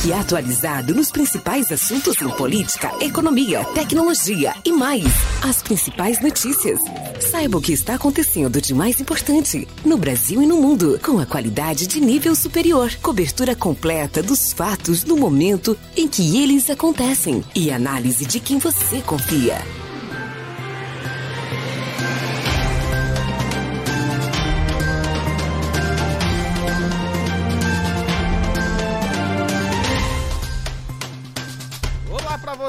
Fique atualizado nos principais assuntos em política, economia, tecnologia e mais. As principais notícias. Saiba o que está acontecendo de mais importante no Brasil e no mundo, com a qualidade de nível superior. Cobertura completa dos fatos no momento em que eles acontecem e análise de quem você confia.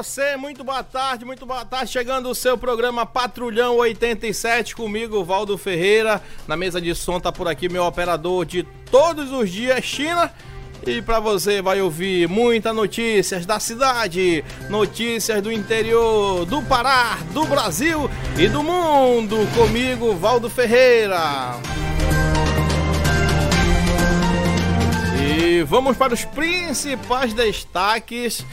Você, muito boa tarde, muito boa tarde. Chegando o seu programa Patrulhão 87 comigo, Valdo Ferreira. Na mesa de som tá por aqui meu operador de todos os dias, China. E para você vai ouvir muitas notícias da cidade, notícias do interior, do Pará, do Brasil e do mundo. Comigo, Valdo Ferreira. E vamos para os principais destaques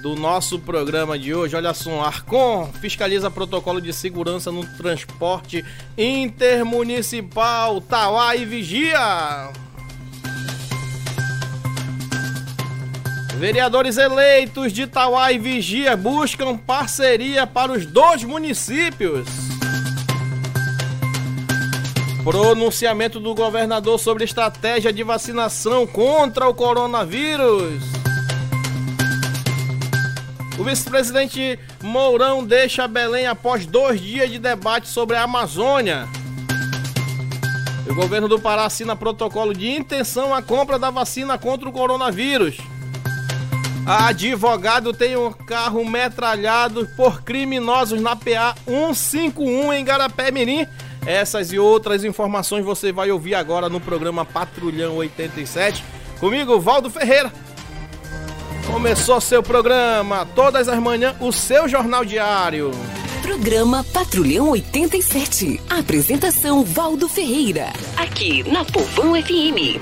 do nosso programa de hoje. Olha só, Arcon fiscaliza protocolo de segurança no transporte intermunicipal. Tauá e vigia. Vereadores eleitos de Tauá e Vigia buscam parceria para os dois municípios. Pronunciamento do governador sobre estratégia de vacinação contra o coronavírus. O vice-presidente Mourão deixa Belém após dois dias de debate sobre a Amazônia. O governo do Pará assina protocolo de intenção à compra da vacina contra o coronavírus. A advogado tem um carro metralhado por criminosos na PA 151 em Garapé Mirim. Essas e outras informações você vai ouvir agora no programa Patrulhão 87. Comigo, Valdo Ferreira. Começou seu programa, todas as manhãs, o seu jornal diário. Programa Patrulhão 87. Apresentação Valdo Ferreira. Aqui na Povão FM.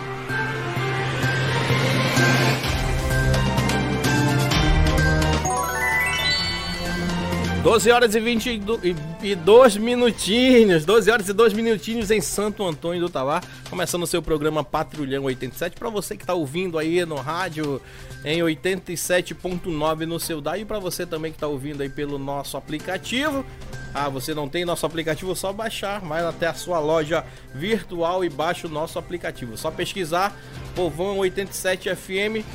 12 horas e 22 minutinhos, 12 horas e 2 minutinhos em Santo Antônio do Tauá, começando o seu programa Patrulhão 87, para você que está ouvindo aí no rádio em 87.9 no seu DAI e para você também que está ouvindo aí pelo nosso aplicativo. Ah, você não tem nosso aplicativo, só baixar, vai até a sua loja virtual e baixa o nosso aplicativo. Só pesquisar Povão 87 FM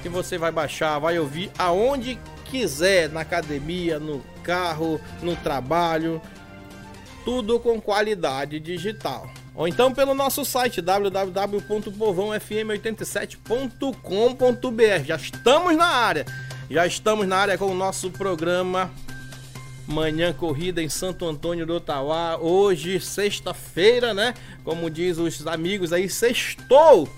que você vai baixar, vai ouvir aonde quiser, na academia, no carro, no trabalho, tudo com qualidade digital. Ou então pelo nosso site www.povãofm87.com.br. Já estamos na área. Já estamos na área com o nosso programa Manhã Corrida em Santo Antônio do Otauá. Hoje, sexta-feira, né? Como diz os amigos aí, sextou.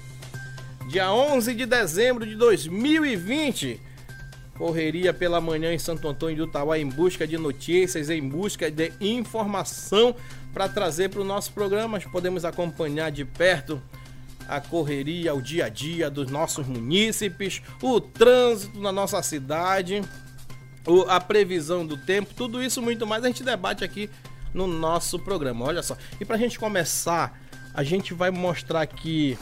Dia 11 de dezembro de 2020 correria pela manhã em Santo Antônio do Tauá em busca de notícias, em busca de informação para trazer para o nosso programa. Nós podemos acompanhar de perto a correria, o dia a dia dos nossos munícipes, o trânsito na nossa cidade, a previsão do tempo, tudo isso muito mais a gente debate aqui no nosso programa. Olha só. E para a gente começar, a gente vai mostrar aqui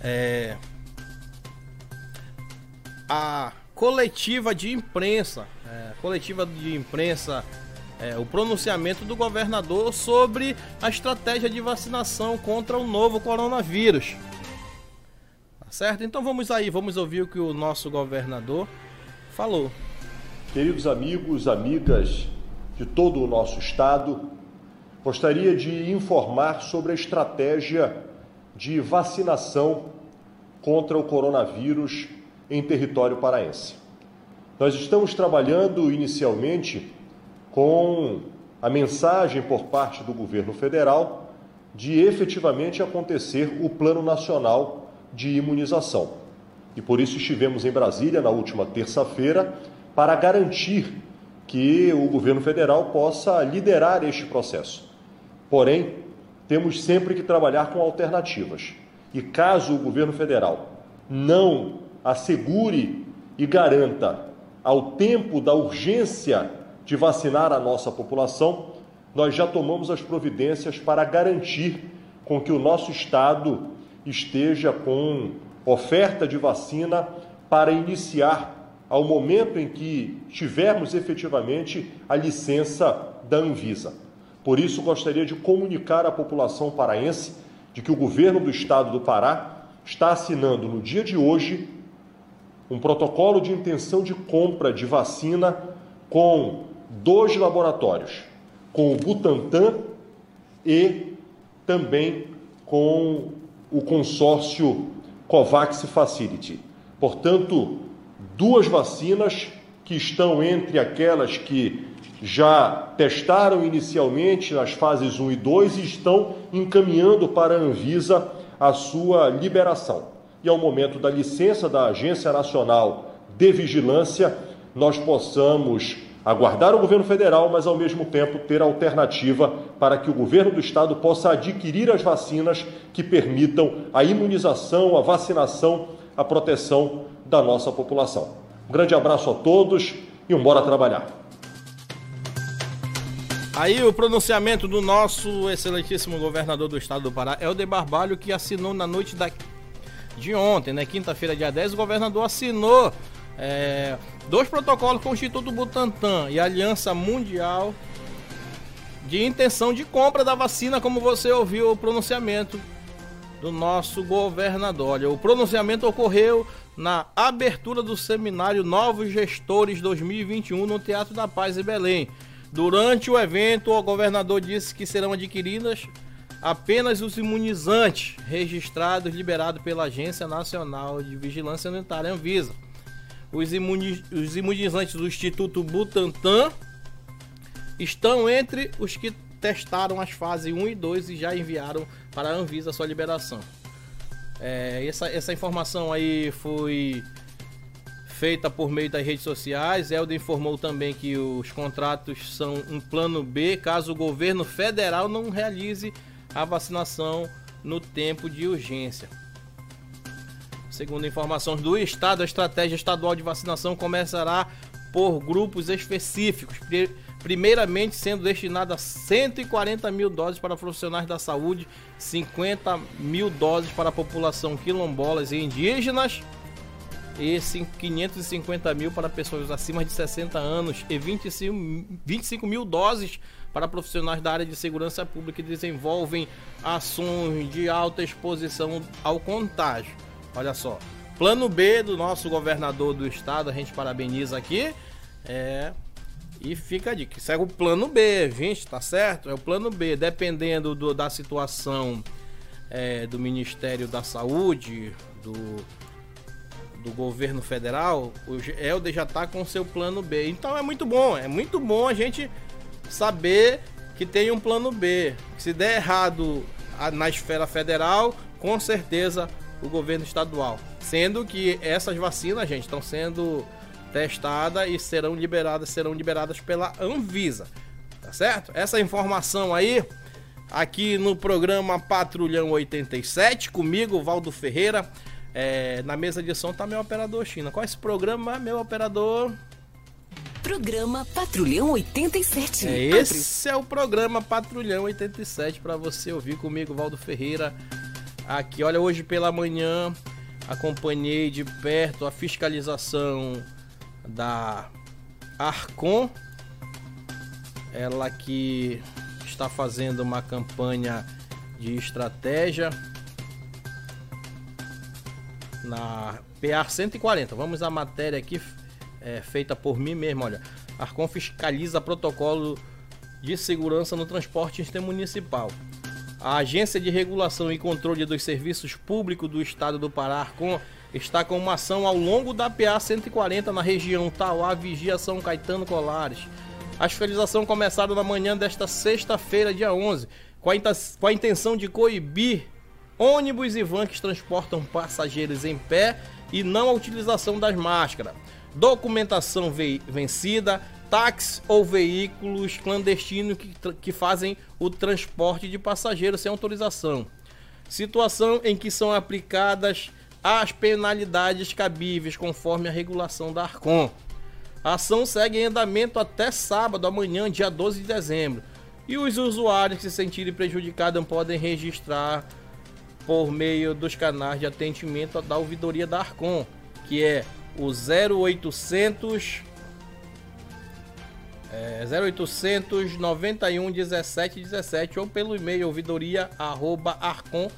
é, a coletiva de imprensa, é, coletiva de imprensa, é, o pronunciamento do governador sobre a estratégia de vacinação contra o novo coronavírus. Tá certo? Então vamos aí, vamos ouvir o que o nosso governador falou. Queridos amigos, amigas de todo o nosso estado, gostaria de informar sobre a estratégia de vacinação contra o coronavírus em território paraense. Nós estamos trabalhando inicialmente com a mensagem por parte do governo federal de efetivamente acontecer o Plano Nacional de Imunização. E por isso estivemos em Brasília na última terça-feira para garantir que o governo federal possa liderar este processo. Porém, temos sempre que trabalhar com alternativas. E caso o governo federal não assegure e garanta, ao tempo da urgência de vacinar a nossa população, nós já tomamos as providências para garantir com que o nosso estado esteja com oferta de vacina para iniciar ao momento em que tivermos efetivamente a licença da Anvisa. Por isso, gostaria de comunicar à população paraense de que o governo do estado do Pará está assinando no dia de hoje um protocolo de intenção de compra de vacina com dois laboratórios, com o Butantan e também com o consórcio COVAX Facility. Portanto, duas vacinas que estão entre aquelas que já testaram inicialmente nas fases 1 e 2 e estão encaminhando para a Anvisa a sua liberação. E ao momento da licença da Agência Nacional de Vigilância, nós possamos aguardar o governo federal, mas ao mesmo tempo ter alternativa para que o governo do estado possa adquirir as vacinas que permitam a imunização, a vacinação, a proteção da nossa população. Um grande abraço a todos e um bora trabalhar. Aí o pronunciamento do nosso excelentíssimo governador do estado do Pará, Helder Barbalho, que assinou na noite da... de ontem, né? Quinta-feira, dia 10, o governador assinou é, dois protocolos com o Instituto Butantan e Aliança Mundial de intenção de compra da vacina, como você ouviu o pronunciamento do nosso governador. Olha, o pronunciamento ocorreu na abertura do seminário Novos Gestores 2021 no Teatro da Paz em Belém. Durante o evento, o governador disse que serão adquiridas apenas os imunizantes registrados liberados pela Agência Nacional de Vigilância Sanitária Anvisa. Os, imuni os imunizantes do Instituto Butantan estão entre os que testaram as fases 1 e 2 e já enviaram para a Anvisa sua liberação. É, essa, essa informação aí foi feita por meio das redes sociais. Helder informou também que os contratos são um plano B caso o governo federal não realize a vacinação no tempo de urgência. Segundo informações do Estado, a estratégia estadual de vacinação começará por grupos específicos, primeiramente sendo destinada 140 mil doses para profissionais da saúde, 50 mil doses para a população quilombolas e indígenas e 550 mil para pessoas acima de 60 anos e 25, 25 mil doses para profissionais da área de segurança pública que desenvolvem ações de alta exposição ao contágio. Olha só, plano B do nosso governador do estado, a gente parabeniza aqui. É, e fica a dica. Segue o plano B, gente, tá certo? É o plano B. Dependendo do, da situação é, do Ministério da Saúde, do, do governo federal, o Helder já está com seu plano B. Então é muito bom, é muito bom a gente saber que tem um plano B. Se der errado na esfera federal, com certeza o governo estadual. Sendo que essas vacinas, gente, estão sendo testadas e serão liberadas, serão liberadas pela Anvisa. Tá certo? Essa informação aí aqui no programa Patrulhão 87, comigo, Valdo Ferreira. É, na mesa de som tá meu operador China. Qual é esse programa, meu operador? Programa Patrulhão 87. É, esse é o programa Patrulhão 87 para você ouvir comigo, Valdo Ferreira. Aqui, olha, hoje pela manhã acompanhei de perto a fiscalização da Arcon. Ela que está fazendo uma campanha de estratégia na PA 140. Vamos à matéria aqui é, feita por mim mesmo. Olha, Arcon fiscaliza protocolo de segurança no transporte intermunicipal. A Agência de Regulação e Controle dos Serviços Públicos do Estado do Pará, Arcon, está com uma ação ao longo da PA 140 na região Tauá, Vigia, São Caetano, Colares. A fiscalização começaram na manhã desta sexta-feira, dia 11, com a, com a intenção de coibir ônibus e van que transportam passageiros em pé e não a utilização das máscaras, documentação vencida, táxis ou veículos clandestinos que, que fazem o transporte de passageiros sem autorização. Situação em que são aplicadas as penalidades cabíveis conforme a regulação da Arcon. A ação segue em andamento até sábado, amanhã, dia 12 de dezembro. E os usuários que se sentirem prejudicados podem registrar por meio dos canais de atendimento da ouvidoria da Arcon, que é o 0800 é, 0800 91 17 17 ou pelo e-mail ouvidoria arroba arcom.pa.gov.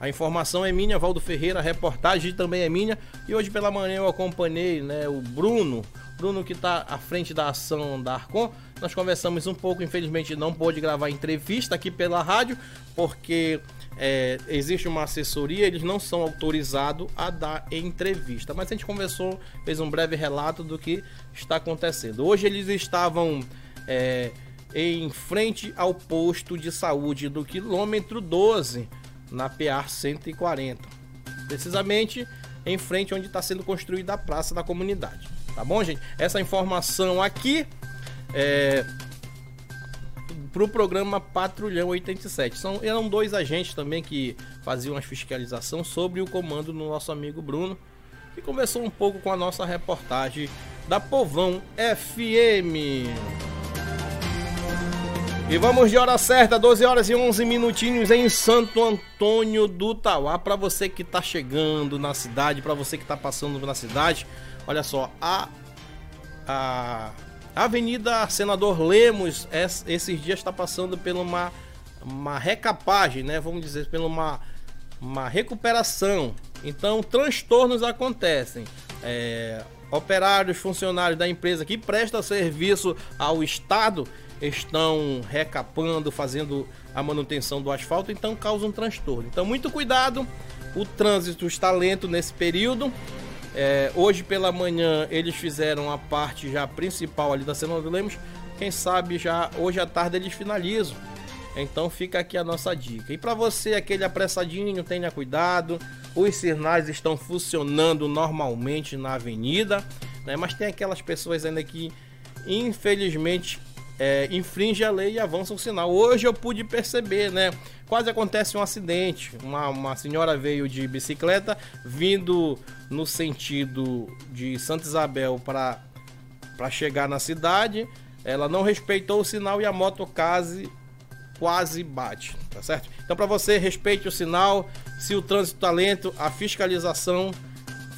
A informação é minha, Valdo Ferreira, a reportagem também é minha. E hoje pela manhã eu acompanhei né, o Bruno, Bruno que está à frente da ação da Arcom. Nós conversamos um pouco, infelizmente não pôde gravar entrevista aqui pela rádio, porque é, existe uma assessoria, eles não são autorizados a dar entrevista. Mas a gente conversou, fez um breve relato do que está acontecendo. Hoje eles estavam é, em frente ao posto de saúde do quilômetro 12, na PA 140. Precisamente em frente onde está sendo construída a praça da comunidade. Tá bom, gente? Essa informação aqui é, para o programa Patrulhão 87. São, eram dois agentes também que faziam a fiscalização sobre o comando do nosso amigo Bruno, que conversou um pouco com a nossa reportagem da Povão FM. E vamos de hora certa, 12 horas e 11 minutinhos em Santo Antônio do Tauá. Para você que está chegando na cidade, para você que está passando na cidade, olha só, a, a Avenida Senador Lemos, esses dias está passando por uma, uma recapagem, né? Vamos dizer, por uma, uma recuperação. Então, transtornos acontecem. É, operários, funcionários da empresa que presta serviço ao Estado estão recapando, fazendo a manutenção do asfalto, então causa um transtorno. Então, muito cuidado. O trânsito está lento nesse período. É, hoje pela manhã eles fizeram a parte já principal ali da cena do Lemos. Quem sabe já hoje à tarde eles finalizam. Então fica aqui a nossa dica. E para você, aquele apressadinho, tenha cuidado. Os sinais estão funcionando normalmente na avenida, né? mas tem aquelas pessoas ainda que infelizmente é, infringe a lei e avança o sinal. Hoje eu pude perceber, né? Quase acontece um acidente. Uma, uma senhora veio de bicicleta vindo no sentido de Santa Isabel para chegar na cidade. Ela não respeitou o sinal e a moto quase quase bate, tá certo? Então para você respeite o sinal, se o trânsito está lento, a fiscalização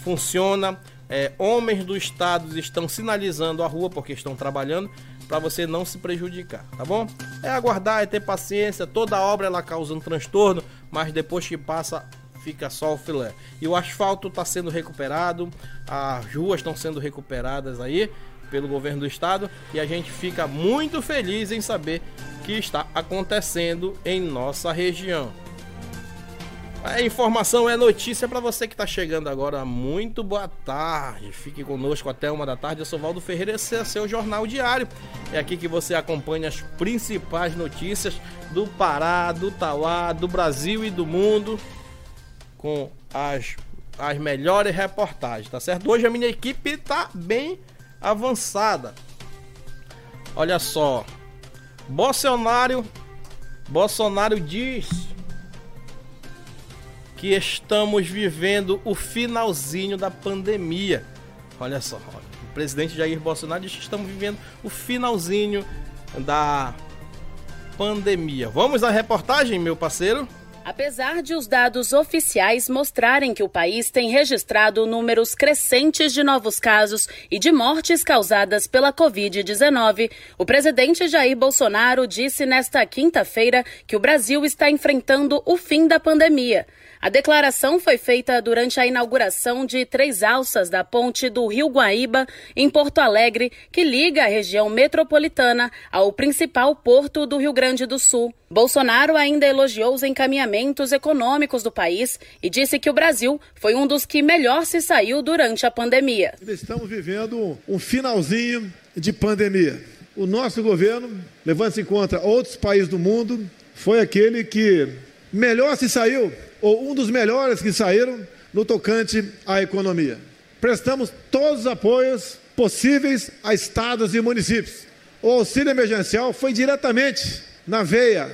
funciona. É, homens do estado estão sinalizando a rua porque estão trabalhando para você não se prejudicar, tá bom? É aguardar, é ter paciência. Toda obra ela causa um transtorno, mas depois que passa fica só o filé. E o asfalto está sendo recuperado, as ruas estão sendo recuperadas aí pelo governo do estado e a gente fica muito feliz em saber que está acontecendo em nossa região. A informação é notícia para você que está chegando agora. Muito boa tarde. Fique conosco até uma da tarde. Eu sou Valdo Ferreira. Esse é seu jornal diário. É aqui que você acompanha as principais notícias do Pará, do Tauá, do Brasil e do mundo com as, as melhores reportagens, tá certo? Hoje a minha equipe está bem avançada. Olha só. Bolsonaro Bolsonaro diz que estamos vivendo o finalzinho da pandemia. Olha só, o presidente Jair Bolsonaro diz que estamos vivendo o finalzinho da pandemia. Vamos à reportagem, meu parceiro? Apesar de os dados oficiais mostrarem que o país tem registrado números crescentes de novos casos e de mortes causadas pela Covid-19, o presidente Jair Bolsonaro disse nesta quinta-feira que o Brasil está enfrentando o fim da pandemia. A declaração foi feita durante a inauguração de três alças da ponte do Rio Guaíba, em Porto Alegre, que liga a região metropolitana ao principal porto do Rio Grande do Sul. Bolsonaro ainda elogiou os encaminhamentos econômicos do país e disse que o Brasil foi um dos que melhor se saiu durante a pandemia. Estamos vivendo um finalzinho de pandemia. O nosso governo, levando-se em conta outros países do mundo, foi aquele que melhor se saiu ou um dos melhores que saíram no tocante à economia. Prestamos todos os apoios possíveis a estados e municípios. O auxílio emergencial foi diretamente na veia,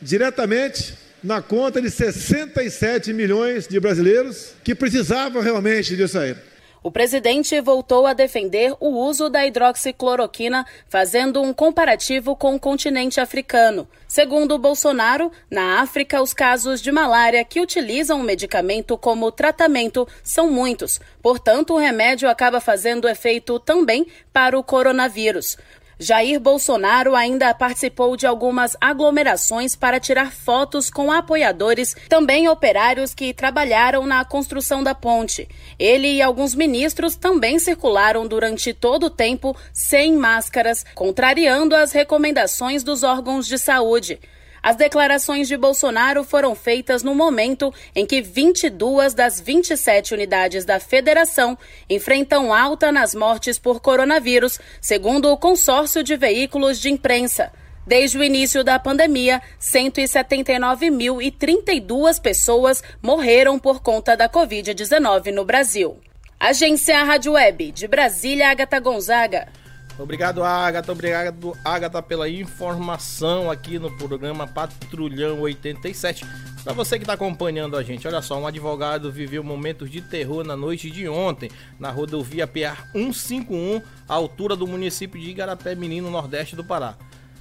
diretamente na conta de 67 milhões de brasileiros que precisavam realmente disso aí. O presidente voltou a defender o uso da hidroxicloroquina, fazendo um comparativo com o continente africano. Segundo Bolsonaro, na África, os casos de malária que utilizam o medicamento como tratamento são muitos. Portanto, o remédio acaba fazendo efeito também para o coronavírus. Jair Bolsonaro ainda participou de algumas aglomerações para tirar fotos com apoiadores, também operários que trabalharam na construção da ponte. Ele e alguns ministros também circularam durante todo o tempo sem máscaras, contrariando as recomendações dos órgãos de saúde. As declarações de Bolsonaro foram feitas no momento em que 22 das 27 unidades da federação enfrentam alta nas mortes por coronavírus, segundo o consórcio de veículos de imprensa. Desde o início da pandemia, 179.032 pessoas morreram por conta da Covid-19 no Brasil. Agência Rádio Web, de Brasília, Agatha Gonzaga. Obrigado, Agatha. Obrigado, Agatha, pela informação aqui no programa Patrulhão 87. Para você que está acompanhando a gente, olha só, um advogado viveu momentos de terror na noite de ontem, na rodovia PR 151, à altura do município de Igarapé Menino, nordeste do Pará.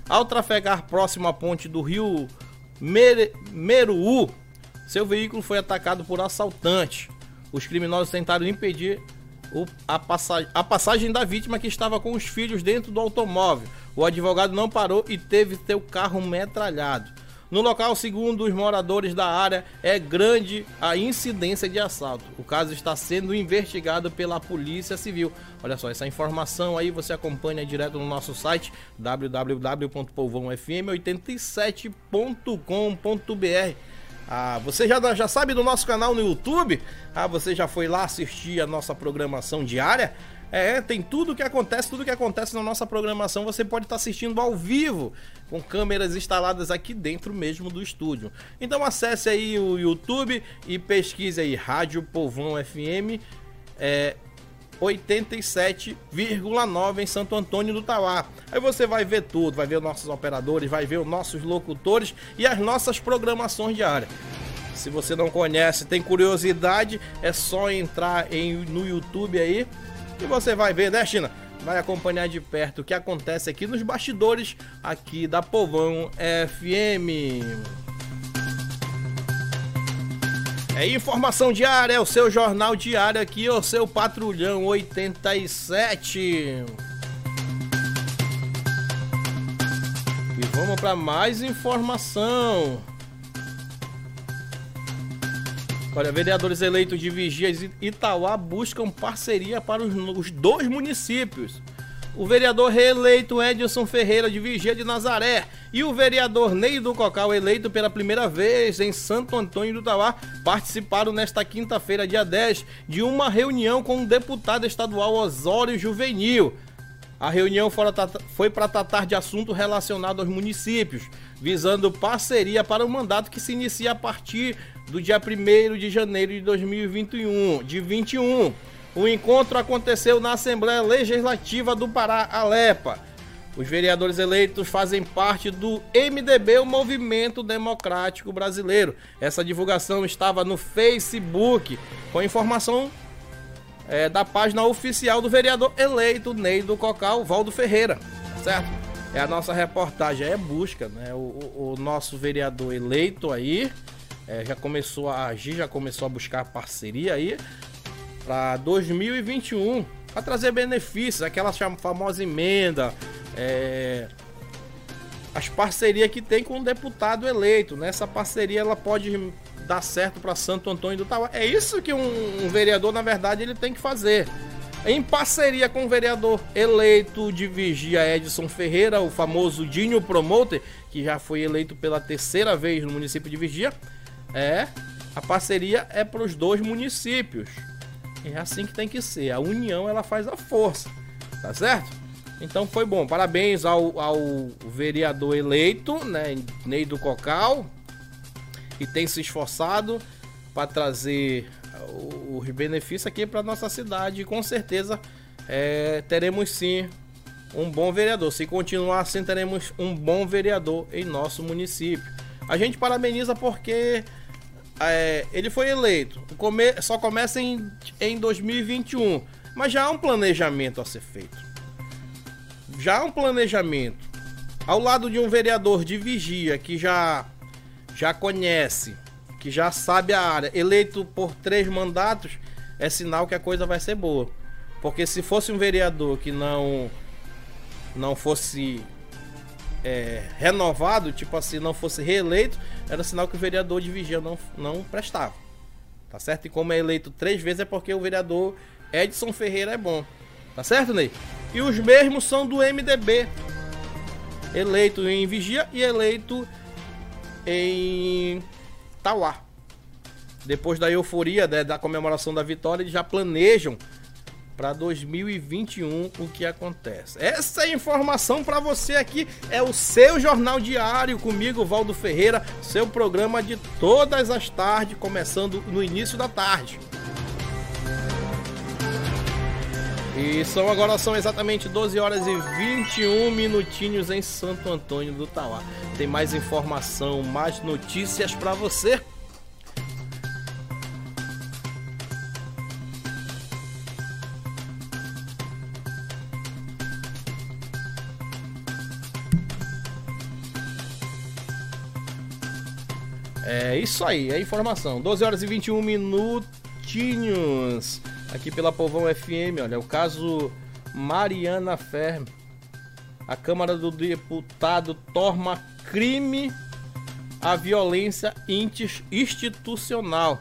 Ao trafegar próximo à ponte do rio Mere... Meruú, seu veículo foi atacado por assaltantes. Os criminosos tentaram impedir o, a, passagem, a passagem da vítima que estava com os filhos dentro do automóvel. O advogado não parou e teve seu carro metralhado. No local, segundo os moradores da área, é grande a incidência de assalto. O caso está sendo investigado pela Polícia Civil. Olha só, essa informação aí você acompanha direto no nosso site www.polvãofm87.com.br. Ah, você já, já sabe do nosso canal no YouTube? Ah, você já foi lá assistir a nossa programação diária? É, tem tudo que acontece, tudo que acontece na nossa programação você pode estar assistindo ao vivo, com câmeras instaladas aqui dentro mesmo do estúdio. Então acesse aí o YouTube e pesquise aí Rádio Povão FM é, 87,9 em Santo Antônio do Tauá. Aí você vai ver tudo, vai ver os nossos operadores, vai ver os nossos locutores e as nossas programações diárias. Se você não conhece, tem curiosidade, é só entrar em, no YouTube aí e você vai ver, né, China? Vai acompanhar de perto o que acontece aqui nos bastidores aqui da Povão FM. É informação diária, é o seu jornal diário aqui, o seu Patrulhão 87. E vamos para mais informação. Olha, vereadores eleitos de Vigias e Itauá buscam parceria para os, os dois municípios o vereador reeleito Edson Ferreira de Vigia de Nazaré e o vereador Ney do Cocal, eleito pela primeira vez em Santo Antônio do Tauá, participaram nesta quinta-feira, dia 10, de uma reunião com o deputado estadual Osório Juvenil. A reunião foi para tratar de assunto relacionado aos municípios, visando parceria para o mandato que se inicia a partir do dia 1 de janeiro de 2021, de 21. O encontro aconteceu na Assembleia Legislativa do Pará, Alepa. Os vereadores eleitos fazem parte do MDB, o Movimento Democrático Brasileiro. Essa divulgação estava no Facebook, com informação é, da página oficial do vereador eleito Ney do Cocal, Valdo Ferreira, certo? É a nossa reportagem, é busca, né? O, o, o nosso vereador eleito aí é, já começou a agir, já começou a buscar parceria aí para 2021 a trazer benefícios, aquela famosa emenda, é, as parcerias que tem com o deputado eleito. Né? parceria ela pode dar certo para Santo Antônio do Tauá. É isso que um, um, vereador, na verdade, ele tem que fazer. Em parceria com o vereador eleito de Vigia Edson Ferreira, o famoso Dinho Promoter, que já foi eleito pela terceira vez no município de Vigia, é a parceria é para os dois municípios. É assim que tem que ser. A união ela faz a força, tá certo? Então foi bom. Parabéns ao, ao vereador eleito, né, Ney do Cocal, que tem se esforçado para trazer os benefícios aqui para nossa cidade. Com certeza é, teremos sim um bom vereador. Se continuar assim, teremos um bom vereador em nosso município. A gente parabeniza porque é, ele foi eleito. Come, só começa em, em 2021. Mas já há um planejamento a ser feito. Já há um planejamento. Ao lado de um vereador de vigia que já já conhece, que já sabe a área, eleito por três mandatos, é sinal que a coisa vai ser boa. Porque se fosse um vereador que não não fosse é, renovado, tipo assim, não fosse reeleito, era sinal que o vereador de vigia não, não prestava. Tá certo? E como é eleito três vezes é porque o vereador Edson Ferreira é bom. Tá certo, Ney? E os mesmos são do MDB. Eleito em Vigia e eleito em Tauá. Depois da euforia né, da comemoração da vitória, eles já planejam para 2021 o que acontece. Essa informação para você aqui é o seu jornal diário comigo, Valdo Ferreira, seu programa de todas as tardes, começando no início da tarde. E são agora são exatamente 12 horas e 21 minutinhos em Santo Antônio do Tauá. Tem mais informação, mais notícias para você. Isso aí, é informação. 12 horas e 21 minutinhos aqui pela Povão FM. Olha, o caso Mariana Ferme. A Câmara do Deputado torna crime a violência institucional.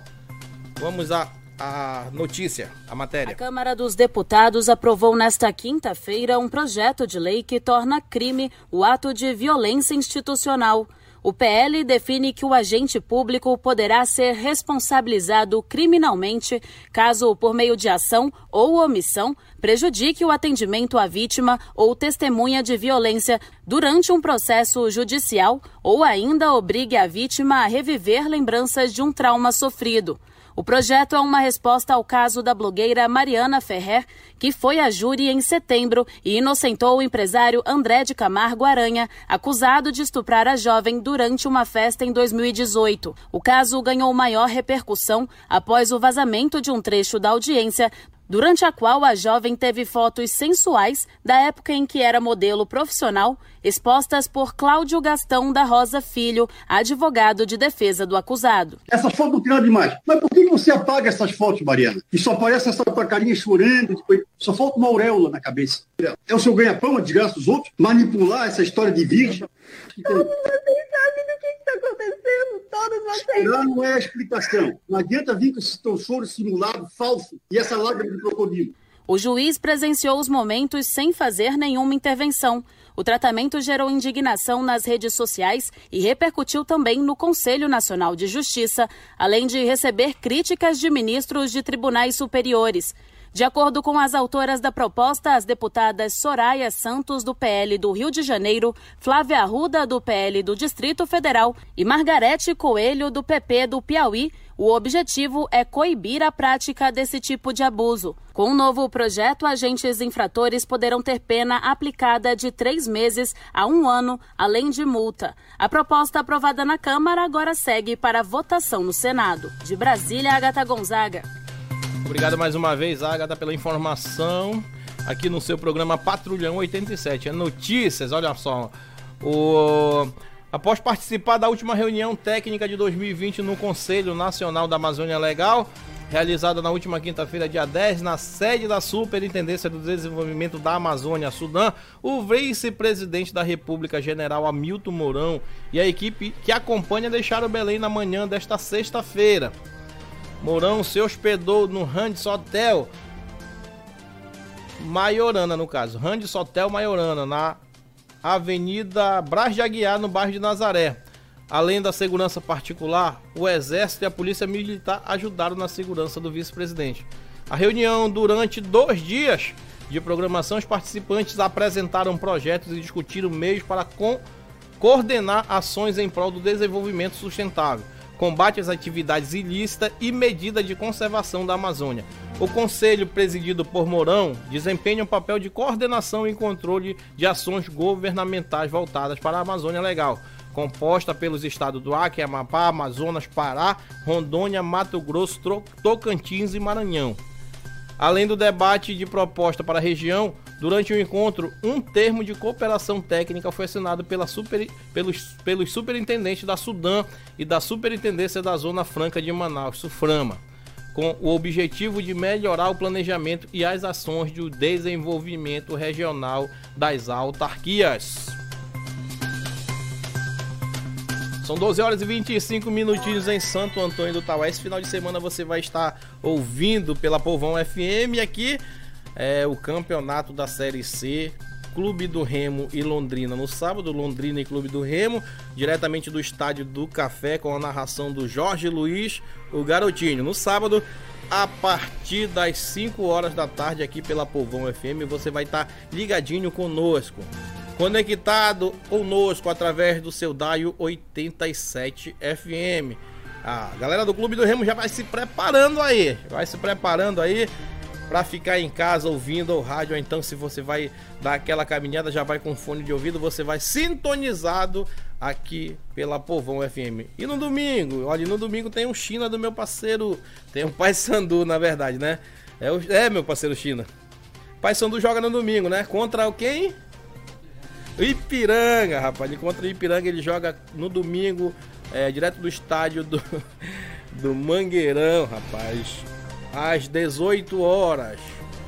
Vamos à, à notícia, a matéria. A Câmara dos Deputados aprovou nesta quinta-feira um projeto de lei que torna crime o ato de violência institucional. O PL define que o agente público poderá ser responsabilizado criminalmente caso, por meio de ação ou omissão, prejudique o atendimento à vítima ou testemunha de violência durante um processo judicial ou ainda obrigue a vítima a reviver lembranças de um trauma sofrido. O projeto é uma resposta ao caso da blogueira Mariana Ferrer, que foi a júri em setembro e inocentou o empresário André de Camargo Aranha, acusado de estuprar a jovem durante uma festa em 2018. O caso ganhou maior repercussão após o vazamento de um trecho da audiência durante a qual a jovem teve fotos sensuais da época em que era modelo profissional, expostas por Cláudio Gastão da Rosa Filho, advogado de defesa do acusado. Essa foto não tem nada demais. Mas por que você apaga essas fotos, Mariana? E só aparece essa tua carinha chorando, depois só falta uma auréola na cabeça. É o seu ganha-pão a desgraça dos outros? Manipular essa história de virgem? Como vocês sabem do está acontecendo? Todos vocês. Não, não é a explicação. Não adianta vir com esse teu choro simulado, falso, e essa lágrima de crocodilo. O juiz presenciou os momentos sem fazer nenhuma intervenção. O tratamento gerou indignação nas redes sociais e repercutiu também no Conselho Nacional de Justiça, além de receber críticas de ministros de tribunais superiores. De acordo com as autoras da proposta, as deputadas Soraya Santos, do PL do Rio de Janeiro, Flávia Arruda, do PL do Distrito Federal e Margarete Coelho, do PP do Piauí, o objetivo é coibir a prática desse tipo de abuso. Com o novo projeto, agentes infratores poderão ter pena aplicada de três meses a um ano, além de multa. A proposta aprovada na Câmara agora segue para votação no Senado. De Brasília, Agatha Gonzaga. Obrigado mais uma vez, Agatha, pela informação aqui no seu programa Patrulhão 87. É notícias, olha só. O... Após participar da última reunião técnica de 2020 no Conselho Nacional da Amazônia Legal, realizada na última quinta-feira, dia 10, na sede da Superintendência do Desenvolvimento da Amazônia, Sudã, o vice-presidente da República, general Hamilton Mourão, e a equipe que acompanha deixaram Belém na manhã desta sexta-feira. Mourão se hospedou no Randes Hotel Maiorana, no caso. Randes Hotel Maiorana, na Avenida Brás de Aguiar, no bairro de Nazaré. Além da segurança particular, o Exército e a Polícia Militar ajudaram na segurança do vice-presidente. A reunião, durante dois dias de programação, os participantes apresentaram projetos e discutiram meios para coordenar ações em prol do desenvolvimento sustentável combate às atividades ilícitas e medida de conservação da Amazônia. O Conselho, presidido por Mourão, desempenha um papel de coordenação e controle de ações governamentais voltadas para a Amazônia Legal, composta pelos estados do Acre, Amapá, Amazonas, Pará, Rondônia, Mato Grosso, Tocantins e Maranhão. Além do debate de proposta para a região, durante o encontro, um termo de cooperação técnica foi assinado pela super, pelos, pelos superintendentes da Sudã e da Superintendência da Zona Franca de Manaus, SUFRAMA, com o objetivo de melhorar o planejamento e as ações de desenvolvimento regional das autarquias. São 12 horas e 25 minutinhos em Santo Antônio do Tauá. Esse final de semana você vai estar ouvindo pela Povão FM aqui é, o campeonato da Série C. Clube do Remo e Londrina no sábado, Londrina e Clube do Remo, diretamente do estádio do Café, com a narração do Jorge Luiz, o Garotinho. No sábado, a partir das 5 horas da tarde, aqui pela Povão FM, você vai estar ligadinho conosco conectado conosco através do seu Daio 87 FM. A galera do Clube do Remo já vai se preparando aí, vai se preparando aí para ficar em casa ouvindo o rádio. Então, se você vai dar aquela caminhada, já vai com fone de ouvido, você vai sintonizado aqui pela Povão FM. E no domingo, olha, no domingo tem um China do meu parceiro, tem um Pai Sandu, na verdade, né? É, o, é meu parceiro China. Pai Sandu joga no domingo, né? Contra quem? Ipiranga, rapaz. Ele contra o Ipiranga, ele joga no domingo, é, direto do estádio do, do Mangueirão, rapaz. Às 18 horas.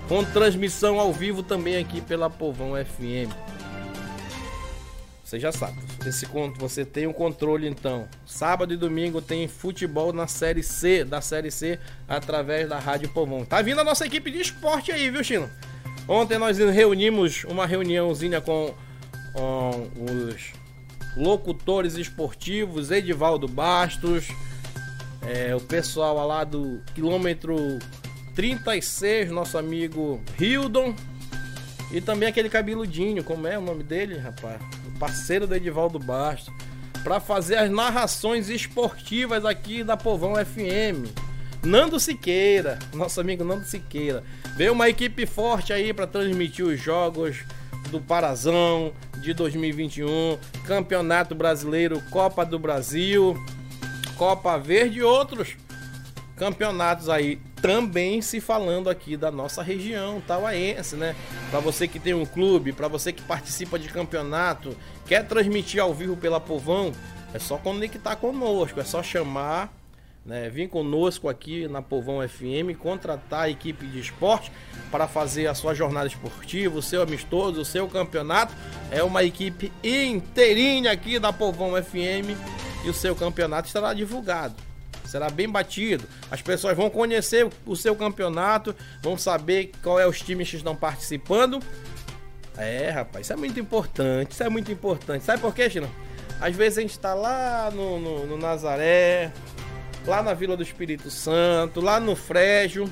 Com transmissão ao vivo também aqui pela Povão FM. Você já sabe. Esse, você tem o um controle então. Sábado e domingo tem futebol na série C, da série C, através da Rádio Povão. Tá vindo a nossa equipe de esporte aí, viu, Chino? Ontem nós reunimos uma reuniãozinha com com os locutores esportivos, Edivaldo Bastos, é, o pessoal lá do quilômetro 36, nosso amigo Hildon, e também aquele cabeludinho, como é o nome dele, rapaz? O parceiro do Edivaldo Bastos, para fazer as narrações esportivas aqui da Povão FM. Nando Siqueira, nosso amigo Nando Siqueira. Veio uma equipe forte aí para transmitir os jogos do Parazão de 2021, Campeonato Brasileiro, Copa do Brasil, Copa Verde e outros campeonatos aí também se falando aqui da nossa região tauaense, né? Para você que tem um clube, para você que participa de campeonato, quer transmitir ao vivo pela Povão, é só conectar conosco, é só chamar né? Vim conosco aqui na Povão FM contratar a equipe de esporte para fazer a sua jornada esportiva, o seu amistoso, o seu campeonato. É uma equipe inteirinha aqui da Povão FM e o seu campeonato estará divulgado. Será bem batido. As pessoas vão conhecer o seu campeonato, vão saber qual é os times que estão participando. É, rapaz, isso é muito importante. Isso é muito importante. Sabe por quê, China? Às vezes a gente está lá no, no, no Nazaré, lá na Vila do Espírito Santo, lá no Frégio.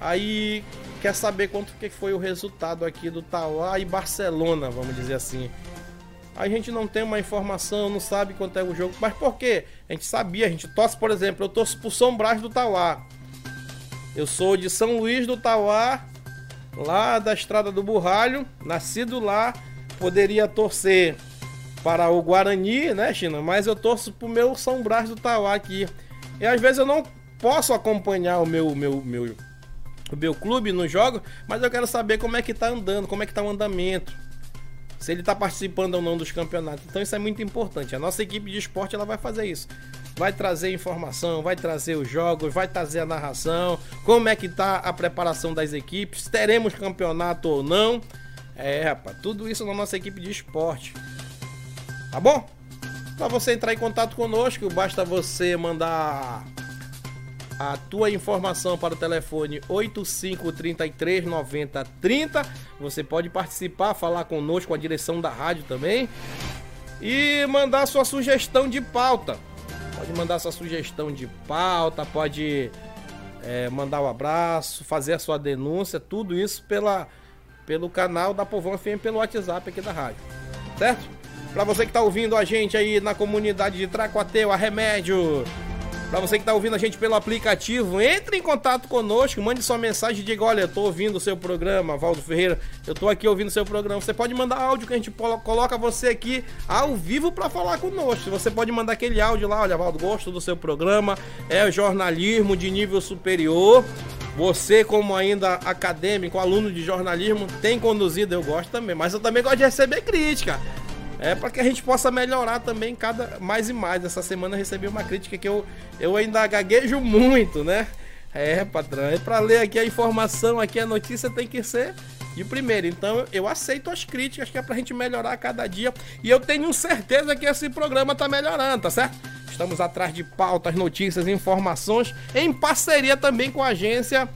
Aí quer saber quanto que foi o resultado aqui do Tauá e Barcelona, vamos dizer assim. A gente não tem uma informação, não sabe quanto é o jogo. Mas por quê? A gente sabia, a gente torce, por exemplo, eu torço pro São Brás do Tauá. Eu sou de São Luís do Tauá, lá da Estrada do Burralho, nascido lá, poderia torcer para o Guarani, né, China? Mas eu torço pro meu São Brás do Tauá aqui. E às vezes eu não posso acompanhar o meu, meu, meu, o meu clube no jogo, mas eu quero saber como é que tá andando, como é que tá o andamento. Se ele tá participando ou não dos campeonatos. Então isso é muito importante. A nossa equipe de esporte ela vai fazer isso. Vai trazer informação, vai trazer os jogos, vai trazer a narração, como é que tá a preparação das equipes, teremos campeonato ou não. É, rapaz, tudo isso na nossa equipe de esporte. Tá bom? Para você entrar em contato conosco, basta você mandar a tua informação para o telefone 8533 9030. Você pode participar, falar conosco, com a direção da rádio também. E mandar sua sugestão de pauta. Pode mandar sua sugestão de pauta, pode é, mandar um abraço, fazer a sua denúncia, tudo isso pela, pelo canal da Povão FM, pelo WhatsApp aqui da rádio. Certo? Para você que tá ouvindo a gente aí na comunidade de Tracoateu, a Remédio. Para você que tá ouvindo a gente pelo aplicativo, entre em contato conosco, mande sua mensagem e diga: Olha, eu tô ouvindo o seu programa, Valdo Ferreira, eu tô aqui ouvindo o seu programa. Você pode mandar áudio que a gente coloca você aqui ao vivo para falar conosco. Você pode mandar aquele áudio lá: Olha, Valdo, gosto do seu programa, é jornalismo de nível superior. Você, como ainda acadêmico, aluno de jornalismo, tem conduzido, eu gosto também, mas eu também gosto de receber crítica. É para que a gente possa melhorar também cada mais e mais. Essa semana eu recebi uma crítica que eu, eu ainda gaguejo muito, né? É, patrão, é para ler aqui a informação, aqui a notícia tem que ser de primeira. Então eu aceito as críticas que é pra gente melhorar cada dia. E eu tenho certeza que esse programa tá melhorando, tá certo? Estamos atrás de pautas, notícias, informações, em parceria também com a agência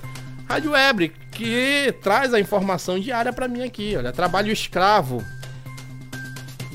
Rádio Web, que traz a informação diária para mim aqui. Olha, trabalho escravo.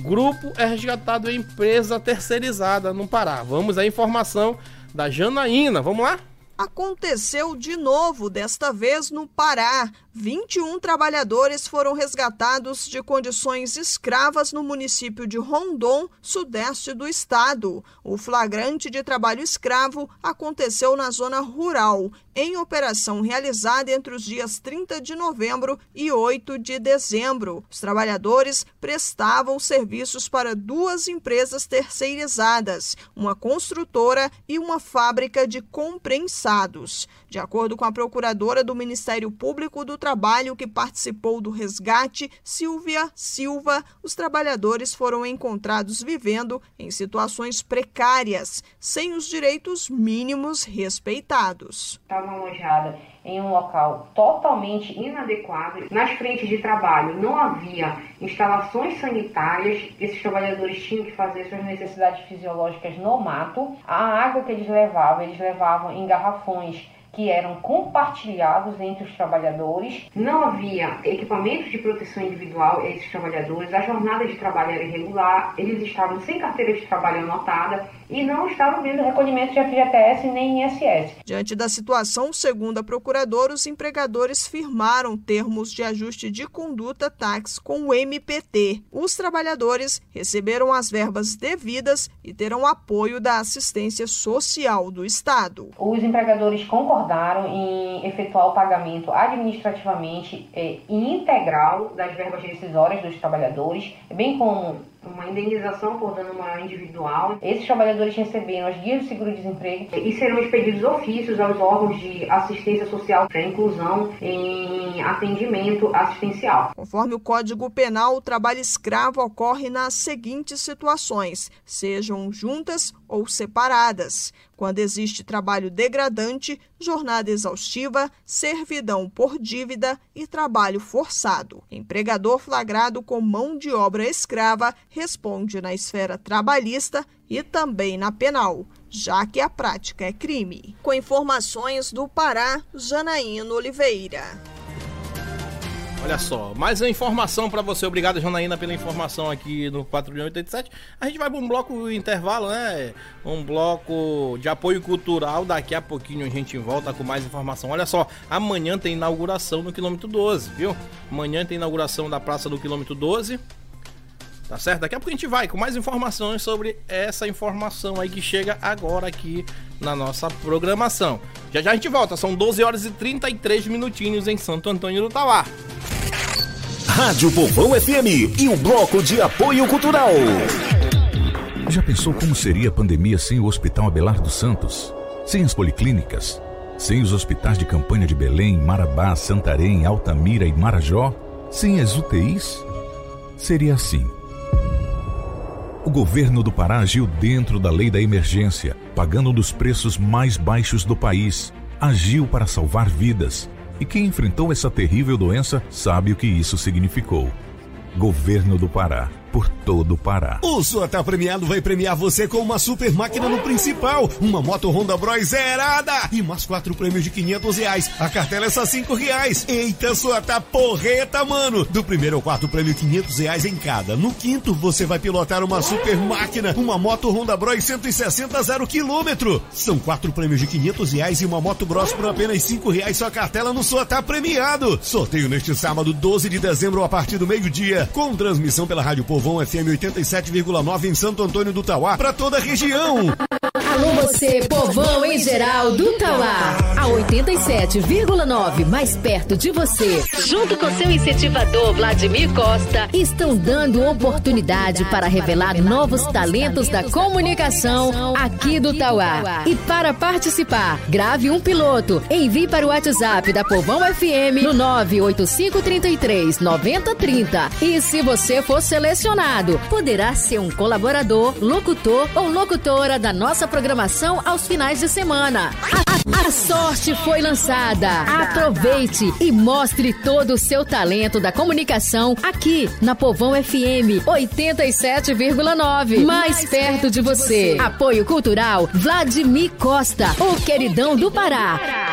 Grupo é resgatado em empresa terceirizada no Pará. Vamos à informação da Janaína. Vamos lá? Aconteceu de novo, desta vez no Pará. 21 trabalhadores foram resgatados de condições escravas no município de Rondon, sudeste do estado. O flagrante de trabalho escravo aconteceu na zona rural, em operação realizada entre os dias 30 de novembro e 8 de dezembro. Os trabalhadores prestavam serviços para duas empresas terceirizadas, uma construtora e uma fábrica de comprensados. De acordo com a procuradora do Ministério Público do Trabalho que participou do resgate, Silvia Silva, os trabalhadores foram encontrados vivendo em situações precárias, sem os direitos mínimos respeitados. Estavam alojadas em um local totalmente inadequado. Nas frentes de trabalho não havia instalações sanitárias, esses trabalhadores tinham que fazer suas necessidades fisiológicas no mato. A água que eles levavam, eles levavam em garrafões que eram compartilhados entre os trabalhadores. Não havia equipamentos de proteção individual a esses trabalhadores, a jornada de trabalho era irregular, eles estavam sem carteira de trabalho anotada e não estavam vendo recolhimento de FGTS nem ISS. Diante da situação, segundo a procuradora, os empregadores firmaram termos de ajuste de conduta táxi com o MPT. Os trabalhadores receberam as verbas devidas e terão apoio da assistência social do Estado. Os empregadores concordaram concordaram em efetuar o pagamento administrativamente é, integral das verbas decisórias dos trabalhadores, bem como uma indenização por dano moral individual. Esses trabalhadores receberam as guias de seguro-desemprego e serão expedidos ofícios aos órgãos de assistência social para inclusão em atendimento assistencial. Conforme o Código Penal, o trabalho escravo ocorre nas seguintes situações, sejam juntas ou separadas. Quando existe trabalho degradante, jornada exaustiva, servidão por dívida e trabalho forçado. Empregador flagrado com mão de obra escrava responde na esfera trabalhista e também na penal, já que a prática é crime. Com informações do Pará, Janaína Oliveira. Olha só, mais uma informação para você. Obrigado, Janaína, pela informação aqui no 487. A gente vai para um bloco intervalo, né? Um bloco de apoio cultural. Daqui a pouquinho a gente volta com mais informação. Olha só, amanhã tem inauguração no quilômetro 12, viu? Amanhã tem inauguração da praça do quilômetro 12. Tá certo? Daqui a pouco a gente vai com mais informações sobre essa informação aí que chega agora aqui na nossa programação. Já já a gente volta, são 12 horas e 33 minutinhos em Santo Antônio do Tauá. Rádio Povão FM e o bloco de apoio cultural. Já pensou como seria a pandemia sem o Hospital Abelardo Santos? Sem as policlínicas? Sem os hospitais de campanha de Belém, Marabá, Santarém, Altamira e Marajó? Sem as UTIs? Seria assim. O governo do Pará agiu dentro da lei da emergência, pagando um dos preços mais baixos do país. Agiu para salvar vidas. E quem enfrentou essa terrível doença sabe o que isso significou. Governo do Pará por todo o Pará. O Sua Tá Premiado vai premiar você com uma super máquina no principal, uma moto Honda Bros zerada e mais quatro prêmios de 500 reais. A cartela é só cinco reais. Eita, Sua Tá porreta, mano! Do primeiro ao quarto prêmio, 500 reais em cada. No quinto, você vai pilotar uma super máquina, uma moto Honda Bros 160 zero quilômetro. São quatro prêmios de 500 reais e uma moto Bros por apenas cinco reais. Sua cartela no Sua Tá Premiado. Sorteio neste sábado, 12 de dezembro, a partir do meio-dia, com transmissão pela Rádio Povo Povão FM 87,9 em Santo Antônio do Tauá, para toda a região. Você, povão em geral do Tauá. A 87,9 mais perto de você. Junto com seu incentivador Vladimir Costa, estão dando oportunidade para revelar novos talentos da comunicação aqui do Tauá. E para participar, grave um piloto, envie para o WhatsApp da Povão FM no 98533 9030. E se você for selecionado, poderá ser um colaborador, locutor ou locutora da nossa programação aos finais de semana. A, a, a sorte foi lançada. Aproveite e mostre todo o seu talento da comunicação aqui na Povão FM 87,9. Mais perto de você. Apoio Cultural Vladimir Costa, o queridão do Pará.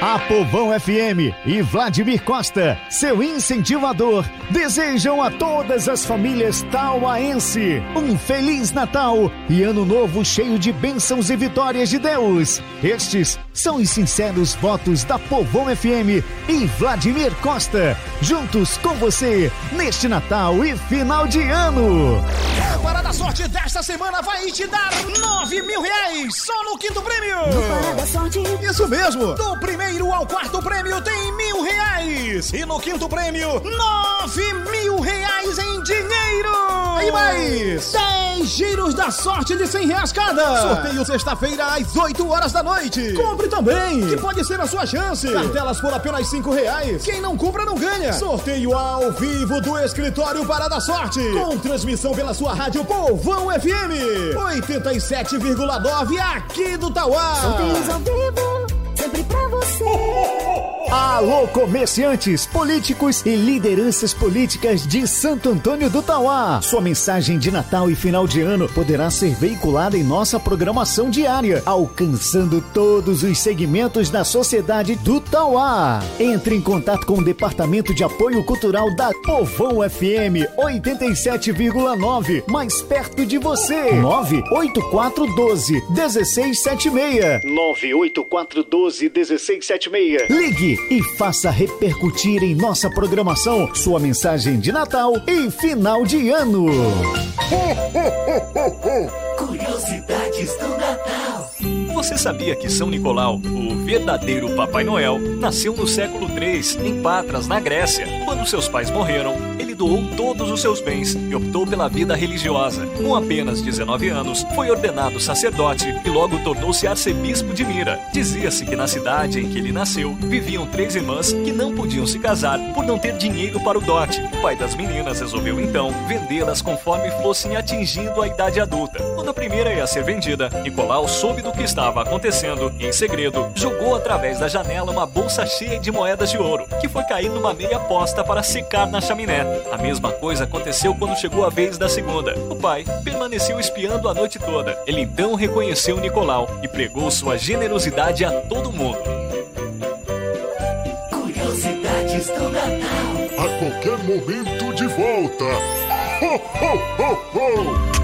A Povão FM e Vladimir Costa, seu incentivador, desejam a todas as famílias tauaense um Feliz Natal e Ano Novo cheio de bênçãos e vitórias de Deus. Estes são os sinceros votos da Povão FM e Vladimir Costa, juntos com você neste Natal e final de ano. A Parada Sorte desta semana vai te dar 9 mil reais só no quinto prêmio. Isso mesmo, do primeiro ao quarto prêmio tem mil reais e no quinto prêmio, nove mil reais em dinheiro. E mais, 10 giros da sorte de 100 reais cada. Sorteio sexta-feira às 8 horas da noite. Compre também, que pode ser a sua chance. Cartelas por apenas 5 reais. Quem não compra não ganha. Sorteio ao vivo do escritório Parada Sorte. Com transmissão pela sua rádio Povão FM 87,9 aqui do Tauá. Sorteios ao vivo, sempre pra você. Alô, comerciantes, políticos e lideranças políticas de Santo Antônio do Tauá. Sua mensagem de Natal e final de ano poderá ser veiculada em nossa programação diária, alcançando todos os segmentos da sociedade do Tauá. Entre em contato com o Departamento de Apoio Cultural da Povão FM 87,9, mais perto de você. 98412 1676. 98412 1676. Ligue e faça repercutir em nossa programação sua mensagem de Natal e final de ano. Curiosidades do Natal. Você sabia que São Nicolau, o verdadeiro Papai Noel, nasceu no século III, em Patras, na Grécia. Quando seus pais morreram, ele doou todos os seus bens e optou pela vida religiosa. Com apenas 19 anos, foi ordenado sacerdote e logo tornou-se arcebispo de Mira. Dizia-se que na cidade em que ele nasceu, viviam três irmãs que não podiam se casar por não ter dinheiro para o dote. O pai das meninas resolveu então vendê-las conforme fossem atingindo a idade adulta. Quando a primeira ia ser vendida, Nicolau soube do que estava acontecendo e, em segredo, jogou através da janela uma bolsa cheia de moedas de ouro, que foi cair numa meia posta para secar na chaminé. A mesma coisa aconteceu quando chegou a vez da segunda. O pai permaneceu espiando a noite toda. Ele então reconheceu Nicolau e pregou sua generosidade a todo mundo. Curiosidades do Natal. A qualquer momento de volta. Ho, ho, ho, ho.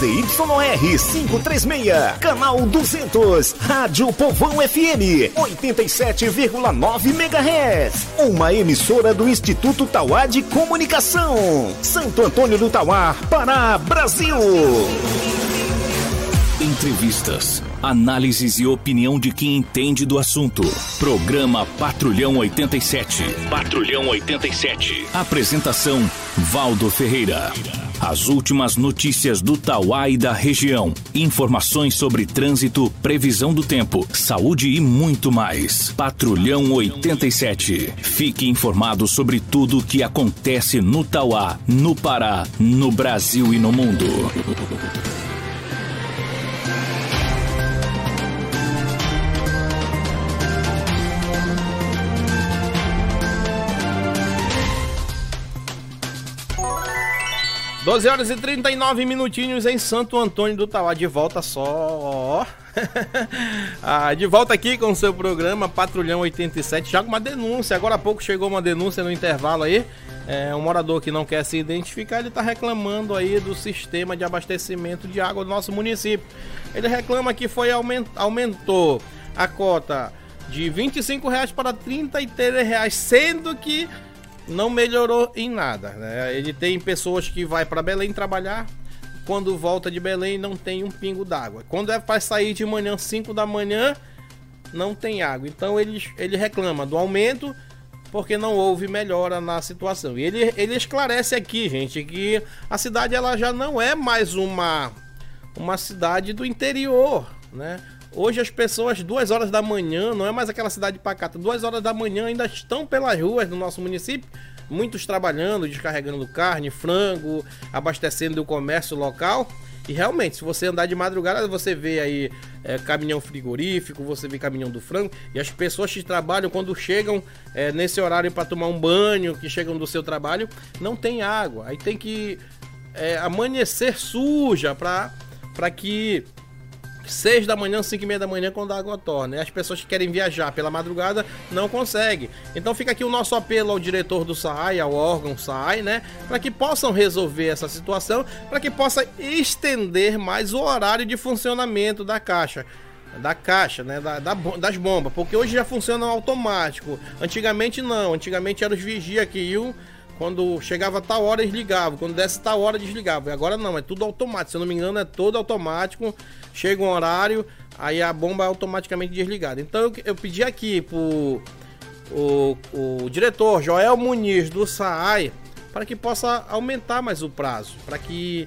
ZYR 536, canal 200, Rádio Povão FM, 87,9 MHz. Uma emissora do Instituto Tauá de Comunicação. Santo Antônio do Tauá, Pará, Brasil. Entrevistas, análises e opinião de quem entende do assunto. Programa Patrulhão 87. Patrulhão 87. Apresentação: Valdo Ferreira. As últimas notícias do Tauá e da região. Informações sobre trânsito, previsão do tempo, saúde e muito mais. Patrulhão 87. Fique informado sobre tudo o que acontece no Tauá, no Pará, no Brasil e no mundo. Doze horas e 39 minutinhos em Santo Antônio do Tauá. De volta só. ah, de volta aqui com o seu programa Patrulhão 87. Já com uma denúncia. Agora há pouco chegou uma denúncia no intervalo aí. É, um morador que não quer se identificar, ele está reclamando aí do sistema de abastecimento de água do nosso município. Ele reclama que foi aument, aumentou a cota de 25 reais para 33 reais, sendo que não melhorou em nada. Né? Ele tem pessoas que vai para Belém trabalhar, quando volta de Belém não tem um pingo d'água. Quando é para sair de manhã 5 da manhã, não tem água. Então ele, ele reclama do aumento porque não houve melhora na situação. E ele, ele esclarece aqui, gente, que a cidade ela já não é mais uma, uma cidade do interior, né? Hoje as pessoas, duas horas da manhã, não é mais aquela cidade pacata, duas horas da manhã ainda estão pelas ruas do nosso município, muitos trabalhando, descarregando carne, frango, abastecendo o comércio local. E realmente, se você andar de madrugada, você vê aí é, caminhão frigorífico, você vê caminhão do frango, e as pessoas que trabalham, quando chegam é, nesse horário para tomar um banho, que chegam do seu trabalho, não tem água. Aí tem que é, amanhecer suja para que 6 da manhã, 5 e meia da manhã, quando a água torna. E as pessoas que querem viajar pela madrugada não conseguem. Então fica aqui o nosso apelo ao diretor do SAI, ao órgão SAI, né? Para que possam resolver essa situação, para que possa estender mais o horário de funcionamento da caixa da caixa, né, da, da, das bombas, porque hoje já funciona automático. Antigamente não, antigamente eram os vigia que iam quando chegava tal hora eles ligavam, quando desse tal hora desligavam. E agora não, é tudo automático. Se eu não me engano, é todo automático. Chega um horário, aí a bomba é automaticamente desligada. Então eu, eu pedi aqui pro o, o diretor Joel Muniz do SAAI para que possa aumentar mais o prazo, para que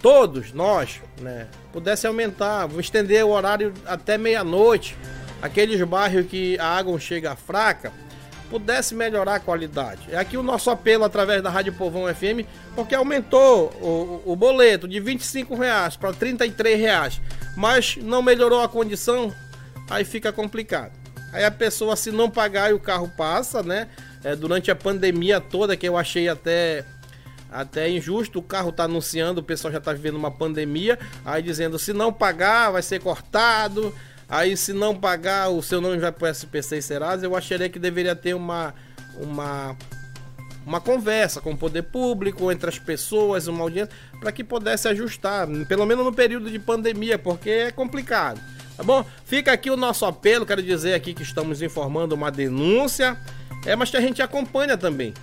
todos nós, né, pudesse aumentar, estender o horário até meia-noite. Aqueles bairros que a água chega fraca, pudesse melhorar a qualidade. É aqui o nosso apelo através da Rádio Povão FM, porque aumentou o, o boleto de 25 reais para 33 reais, mas não melhorou a condição, aí fica complicado. Aí a pessoa, se não pagar e o carro passa, né? É, durante a pandemia toda, que eu achei até até injusto, o carro tá anunciando, o pessoal já tá vivendo uma pandemia, aí dizendo se não pagar vai ser cortado, Aí, se não pagar, o seu nome vai para o SPC e Serasa. Eu acharia que deveria ter uma, uma, uma conversa com o poder público, entre as pessoas, uma audiência, para que pudesse ajustar, pelo menos no período de pandemia, porque é complicado. Tá bom? Fica aqui o nosso apelo. Quero dizer aqui que estamos informando uma denúncia, é, mas que a gente acompanha também.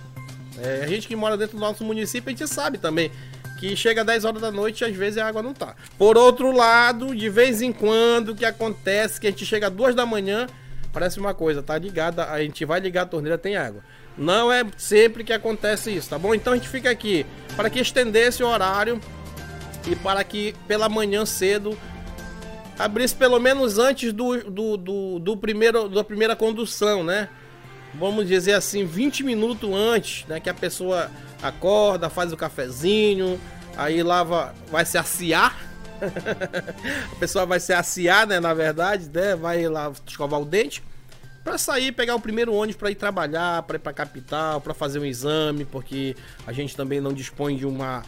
É, a gente que mora dentro do nosso município, a gente sabe também que chega 10 horas da noite e às vezes a água não tá. Por outro lado, de vez em quando, o que acontece que a gente chega duas da manhã, parece uma coisa, tá ligada, a gente vai ligar a torneira, tem água. Não é sempre que acontece isso, tá bom? Então a gente fica aqui para que estendesse o horário e para que pela manhã cedo abrisse pelo menos antes do, do, do, do primeiro, da primeira condução, né? Vamos dizer assim, 20 minutos antes, né? Que a pessoa acorda, faz o cafezinho, aí lava, vai se aciar. a pessoa vai se aciar, né? Na verdade, né? Vai lá escovar o dente para sair, pegar o primeiro ônibus para ir trabalhar, para ir para capital, para fazer um exame, porque a gente também não dispõe de uma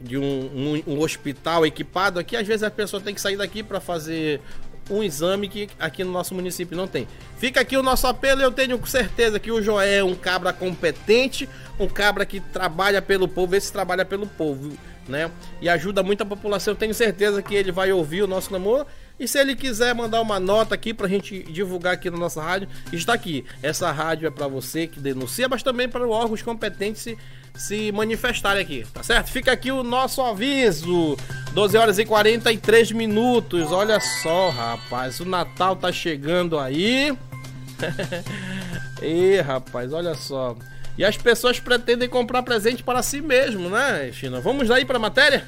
de um, um, um, hospital equipado aqui, às vezes a pessoa tem que sair daqui para fazer um exame que aqui no nosso município não tem. Fica aqui o nosso apelo, eu tenho certeza que o Joé é um cabra competente, um cabra que trabalha pelo povo, esse trabalha pelo povo, né? E ajuda muito a população. Eu tenho certeza que ele vai ouvir o nosso clamor. E se ele quiser mandar uma nota aqui pra gente divulgar aqui na nossa rádio, está aqui. Essa rádio é para você que denuncia, mas também para órgãos competentes se, se manifestarem aqui, tá certo? Fica aqui o nosso aviso. 12 horas e 43 minutos. Olha só, rapaz, o Natal tá chegando aí. Ih, rapaz, olha só. E as pessoas pretendem comprar presente para si mesmo, né, China? Vamos aí para a matéria?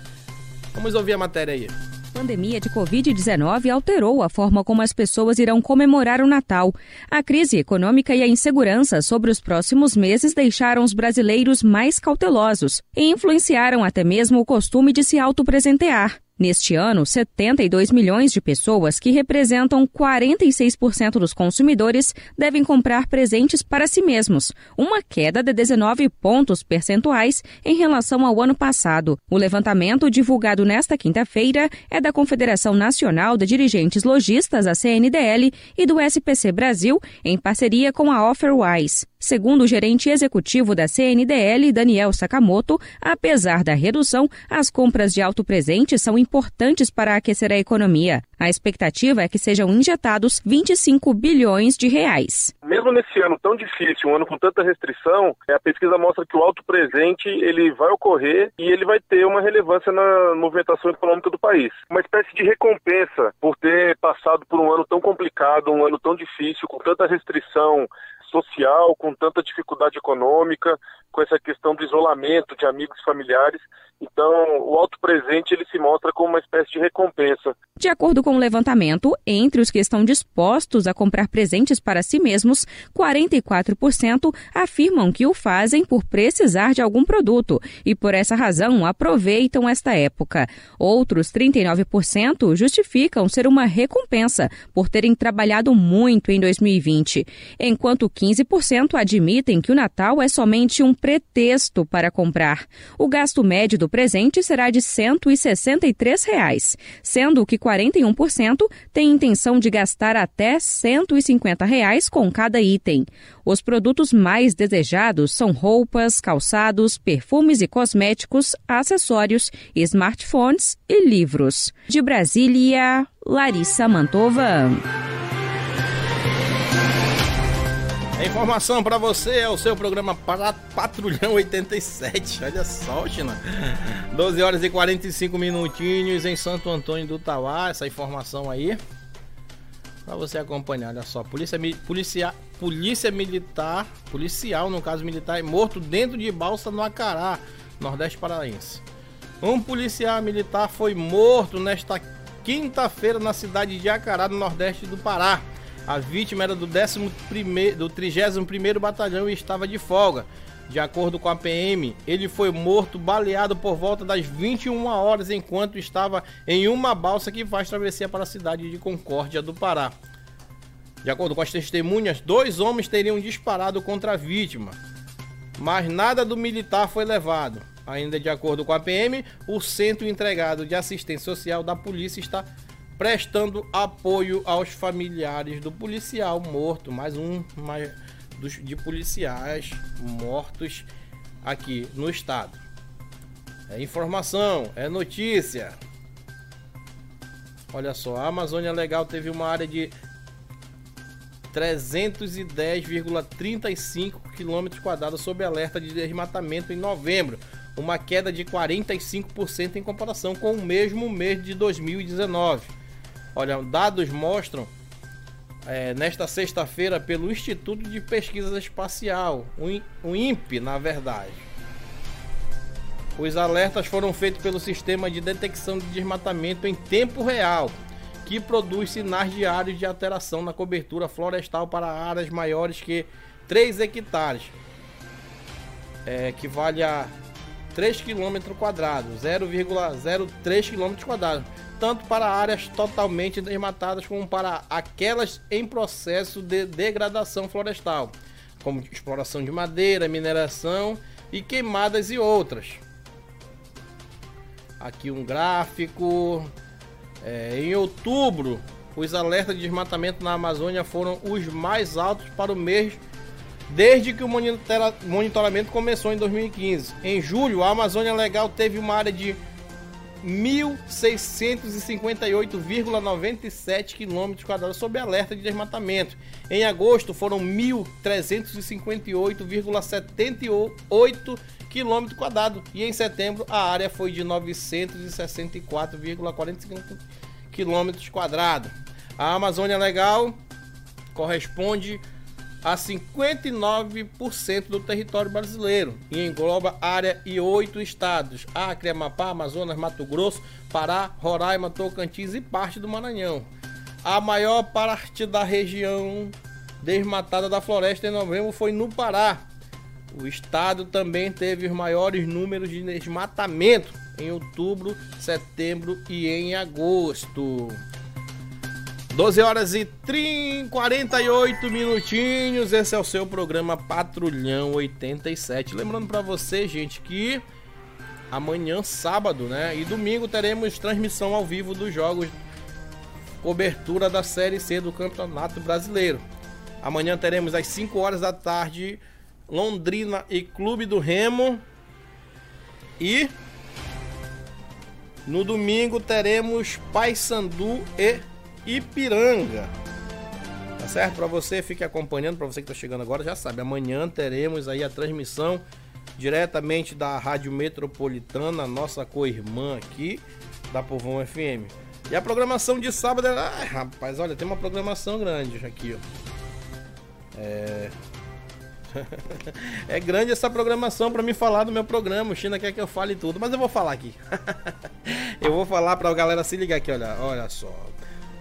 Vamos ouvir a matéria aí. Pandemia de Covid-19 alterou a forma como as pessoas irão comemorar o Natal. A crise econômica e a insegurança sobre os próximos meses deixaram os brasileiros mais cautelosos e influenciaram até mesmo o costume de se autopresentear. Neste ano, 72 milhões de pessoas, que representam 46% dos consumidores, devem comprar presentes para si mesmos, uma queda de 19 pontos percentuais em relação ao ano passado. O levantamento divulgado nesta quinta-feira é da Confederação Nacional de Dirigentes Logistas, a CNDL, e do SPC Brasil, em parceria com a Offerwise. Segundo o gerente executivo da CNDL, Daniel Sakamoto, apesar da redução, as compras de autopresentes são importantes para aquecer a economia. A expectativa é que sejam injetados 25 bilhões de reais. mesmo nesse ano tão difícil, um ano com tanta restrição, é, a pesquisa mostra que o alto presente ele vai ocorrer e ele vai ter uma relevância na movimentação econômica do país. Uma espécie de recompensa por ter passado por um ano tão complicado, um ano tão difícil, com tanta restrição social, com tanta dificuldade econômica, com essa questão do isolamento de amigos e familiares. Então, o alto presente ele se mostra como uma espécie de recompensa. De acordo com o levantamento, entre os que estão dispostos a comprar presentes para si mesmos, 44% afirmam que o fazem por precisar de algum produto e por essa razão aproveitam esta época. Outros 39% justificam ser uma recompensa por terem trabalhado muito em 2020, enquanto 15% admitem que o Natal é somente um pretexto para comprar. O gasto médio do presente será de 163 reais, sendo que 41% tem intenção de gastar até 150 reais com cada item. Os produtos mais desejados são roupas, calçados, perfumes e cosméticos, acessórios, smartphones e livros. De Brasília, Larissa Mantova. A informação para você é o seu programa Patrulhão 87. Olha só, China. 12 horas e 45 minutinhos em Santo Antônio do Tauá. Essa informação aí. Para você acompanhar, olha só. Polícia, polícia, polícia militar, policial, no caso militar, é morto dentro de balsa no Acará, Nordeste Paraense. Um policial militar foi morto nesta quinta-feira na cidade de Acará, no Nordeste do Pará. A vítima era do, 11 do 31º Batalhão e estava de folga. De acordo com a PM, ele foi morto baleado por volta das 21 horas enquanto estava em uma balsa que faz travessia para a cidade de Concórdia do Pará. De acordo com as testemunhas, dois homens teriam disparado contra a vítima, mas nada do militar foi levado. Ainda de acordo com a PM, o centro entregado de assistência social da polícia está prestando apoio aos familiares do policial morto, mais um mais, dos, de policiais mortos aqui no estado. É informação, é notícia. Olha só, a Amazônia Legal teve uma área de 310,35 km quadrados sob alerta de desmatamento em novembro, uma queda de 45% em comparação com o mesmo mês de 2019. Olha, dados mostram é, nesta sexta-feira pelo Instituto de Pesquisa Espacial, o INPE, na verdade. Os alertas foram feitos pelo sistema de detecção de desmatamento em tempo real, que produz sinais diários de alteração na cobertura florestal para áreas maiores que 3 hectares, é, equivale a 3 km quadrados, 0,03 km tanto para áreas totalmente desmatadas como para aquelas em processo de degradação florestal, como exploração de madeira, mineração e queimadas e outras. Aqui um gráfico. É, em outubro, os alertas de desmatamento na Amazônia foram os mais altos para o mês desde que o monitoramento começou em 2015. Em julho, a Amazônia Legal teve uma área de 1.658,97 km sob alerta de desmatamento. Em agosto foram 1.358,78 km quadrados e em setembro a área foi de 964,45 km quadrados. A Amazônia Legal corresponde a 59% do território brasileiro e engloba área e oito estados: Acre, Amapá, Amazonas, Mato Grosso, Pará, Roraima, Tocantins e parte do Maranhão. A maior parte da região desmatada da floresta em novembro foi no Pará. O estado também teve os maiores números de desmatamento em outubro, setembro e em agosto. 12 horas e 30, 48 minutinhos. Esse é o seu programa Patrulhão 87. Lembrando para você, gente, que amanhã, sábado, né, e domingo teremos transmissão ao vivo dos jogos cobertura da Série C do Campeonato Brasileiro. Amanhã teremos às 5 horas da tarde Londrina e Clube do Remo. E no domingo teremos Paysandu e Ipiranga. Tá certo? Para você, fique acompanhando, para você que tá chegando agora, já sabe, amanhã teremos aí a transmissão diretamente da Rádio Metropolitana, nossa co-irmã aqui, da Povão FM. E a programação de sábado, ai, rapaz, olha, tem uma programação grande aqui, ó. É... é grande essa programação para me falar do meu programa. O China quer que eu fale tudo, mas eu vou falar aqui. eu vou falar para a galera se ligar aqui, olha, olha só.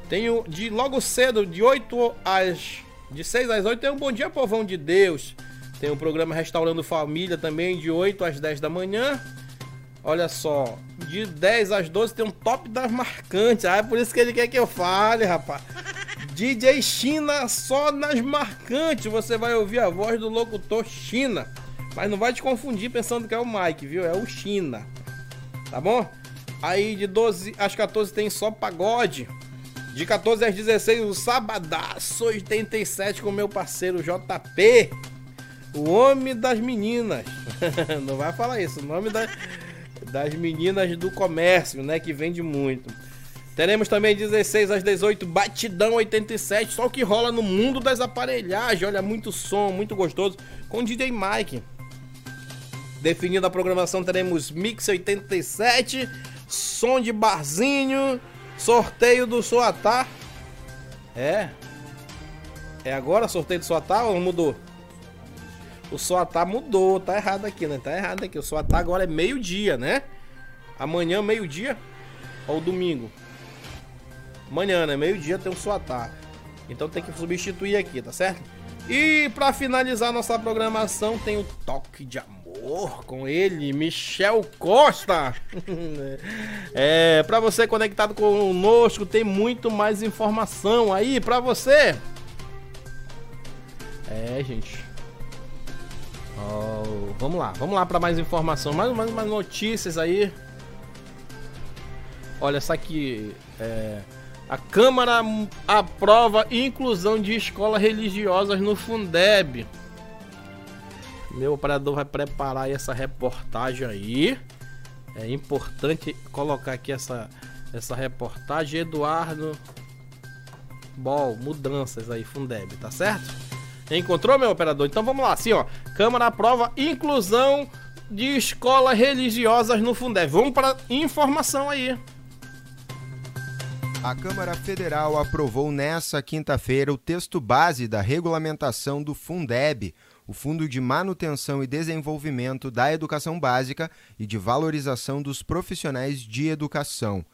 Tenho de logo cedo, de 8 às. De 6 às 8, tem um Bom Dia Povão de Deus. Tem o um programa Restaurando Família também, de 8 às 10 da manhã. Olha só, de 10 às 12 tem um top das marcantes. Ah, é por isso que ele quer que eu fale, rapaz. DJ China só nas marcantes. Você vai ouvir a voz do locutor China. Mas não vai te confundir pensando que é o Mike, viu? É o China. Tá bom? Aí de 12 às 14 tem só pagode. De 14 às 16, o Sabadaço 87 com meu parceiro JP. O homem das meninas. Não vai falar isso. O nome da, das meninas do comércio, né? Que vende muito. Teremos também 16 às 18, Batidão 87. Só o que rola no mundo das aparelhagens. Olha, muito som, muito gostoso. Com DJ Mike. Definindo a programação, teremos Mix 87, som de barzinho Sorteio do Soatá. É. É agora sorteio do Soatá ou mudou? O Soatá mudou, tá errado aqui, né? Tá errado aqui. O Soatá agora é meio-dia, né? Amanhã, meio-dia ou domingo? Amanhã, né? Meio-dia tem o Soatá. Então tem que substituir aqui, tá certo? E para finalizar nossa programação, tem o Toque de Amor com ele, Michel Costa. é, para você conectado conosco, tem muito mais informação aí para você. É, gente. Oh, vamos lá, vamos lá para mais informação, mais, mais, mais notícias aí. Olha, essa aqui é, a Câmara aprova inclusão de escolas religiosas no Fundeb. Meu operador vai preparar essa reportagem aí. É importante colocar aqui essa, essa reportagem. Eduardo Bol, mudanças aí, Fundeb, tá certo? Encontrou, meu operador? Então vamos lá, assim, ó. Câmara aprova inclusão de escolas religiosas no Fundeb. Vamos para informação aí. A Câmara Federal aprovou nessa quinta-feira o texto base da regulamentação do Fundeb, o Fundo de Manutenção e Desenvolvimento da Educação Básica e de Valorização dos Profissionais de Educação.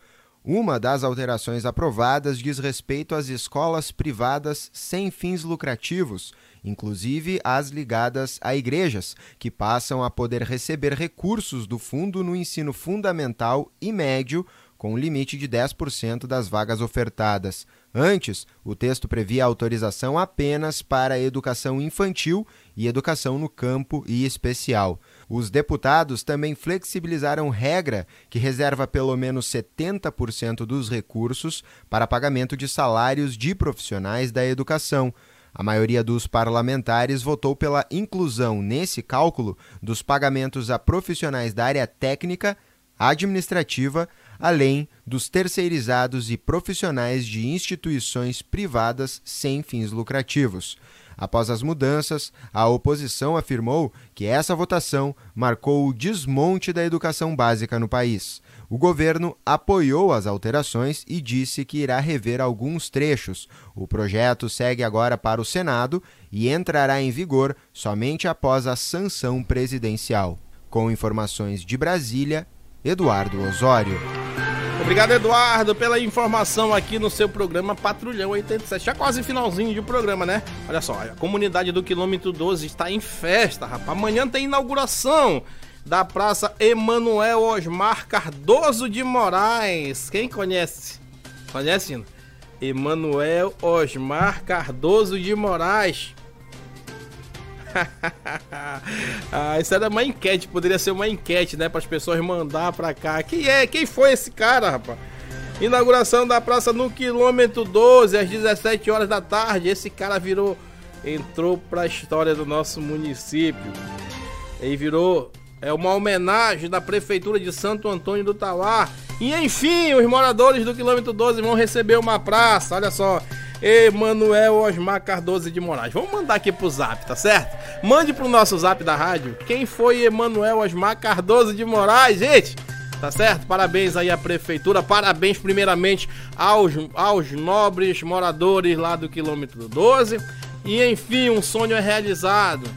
Uma das alterações aprovadas diz respeito às escolas privadas sem fins lucrativos, inclusive as ligadas a igrejas, que passam a poder receber recursos do fundo no ensino fundamental e médio, com limite de 10% das vagas ofertadas. Antes, o texto previa autorização apenas para educação infantil e educação no campo e especial. Os deputados também flexibilizaram regra que reserva pelo menos 70% dos recursos para pagamento de salários de profissionais da educação. A maioria dos parlamentares votou pela inclusão nesse cálculo dos pagamentos a profissionais da área técnica, administrativa, além dos terceirizados e profissionais de instituições privadas sem fins lucrativos. Após as mudanças, a oposição afirmou que essa votação marcou o desmonte da educação básica no país. O governo apoiou as alterações e disse que irá rever alguns trechos. O projeto segue agora para o Senado e entrará em vigor somente após a sanção presidencial. Com informações de Brasília, Eduardo Osório. Obrigado, Eduardo, pela informação aqui no seu programa Patrulhão 87. Já quase finalzinho de programa, né? Olha só, a comunidade do quilômetro 12 está em festa, rapaz. Amanhã tem inauguração da Praça Emanuel Osmar Cardoso de Moraes. Quem conhece? Conhece? Emanuel Osmar Cardoso de Moraes. Ah, isso era uma enquete, poderia ser uma enquete, né? Para as pessoas mandar para cá. Quem é? Quem foi esse cara, rapaz? Inauguração da praça no quilômetro 12, às 17 horas da tarde. Esse cara virou. Entrou para a história do nosso município. Ele virou. É uma homenagem da Prefeitura de Santo Antônio do Tauá. E enfim, os moradores do quilômetro 12 vão receber uma praça. Olha só. Emanuel Osmar Cardoso de Moraes. Vamos mandar aqui pro zap, tá certo? Mande pro nosso zap da rádio. Quem foi Emanuel Osmar Cardoso de Moraes, gente? Tá certo? Parabéns aí à prefeitura, parabéns primeiramente aos, aos nobres moradores lá do quilômetro 12. E enfim, um sonho é realizado.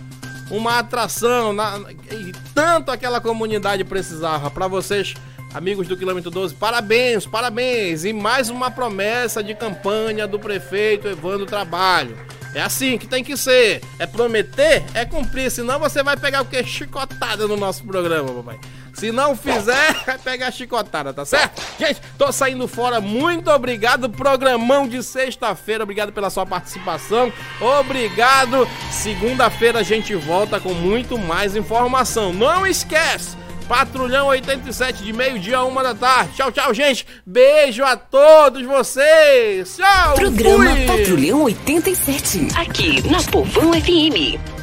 Uma atração, na, e tanto aquela comunidade precisava. Para vocês Amigos do quilômetro 12, parabéns, parabéns! E mais uma promessa de campanha do prefeito Evandro Trabalho. É assim que tem que ser. É prometer, é cumprir. Senão você vai pegar o que? Chicotada no nosso programa, papai. Se não fizer, vai pegar chicotada, tá certo? Gente, tô saindo fora. Muito obrigado. Programão de sexta-feira. Obrigado pela sua participação. Obrigado. Segunda-feira a gente volta com muito mais informação. Não esquece Patrulhão 87 de meio-dia a uma da tarde. Tchau, tchau, gente. Beijo a todos vocês. Tchau. Programa fui. Patrulhão 87. Aqui na Povão FM.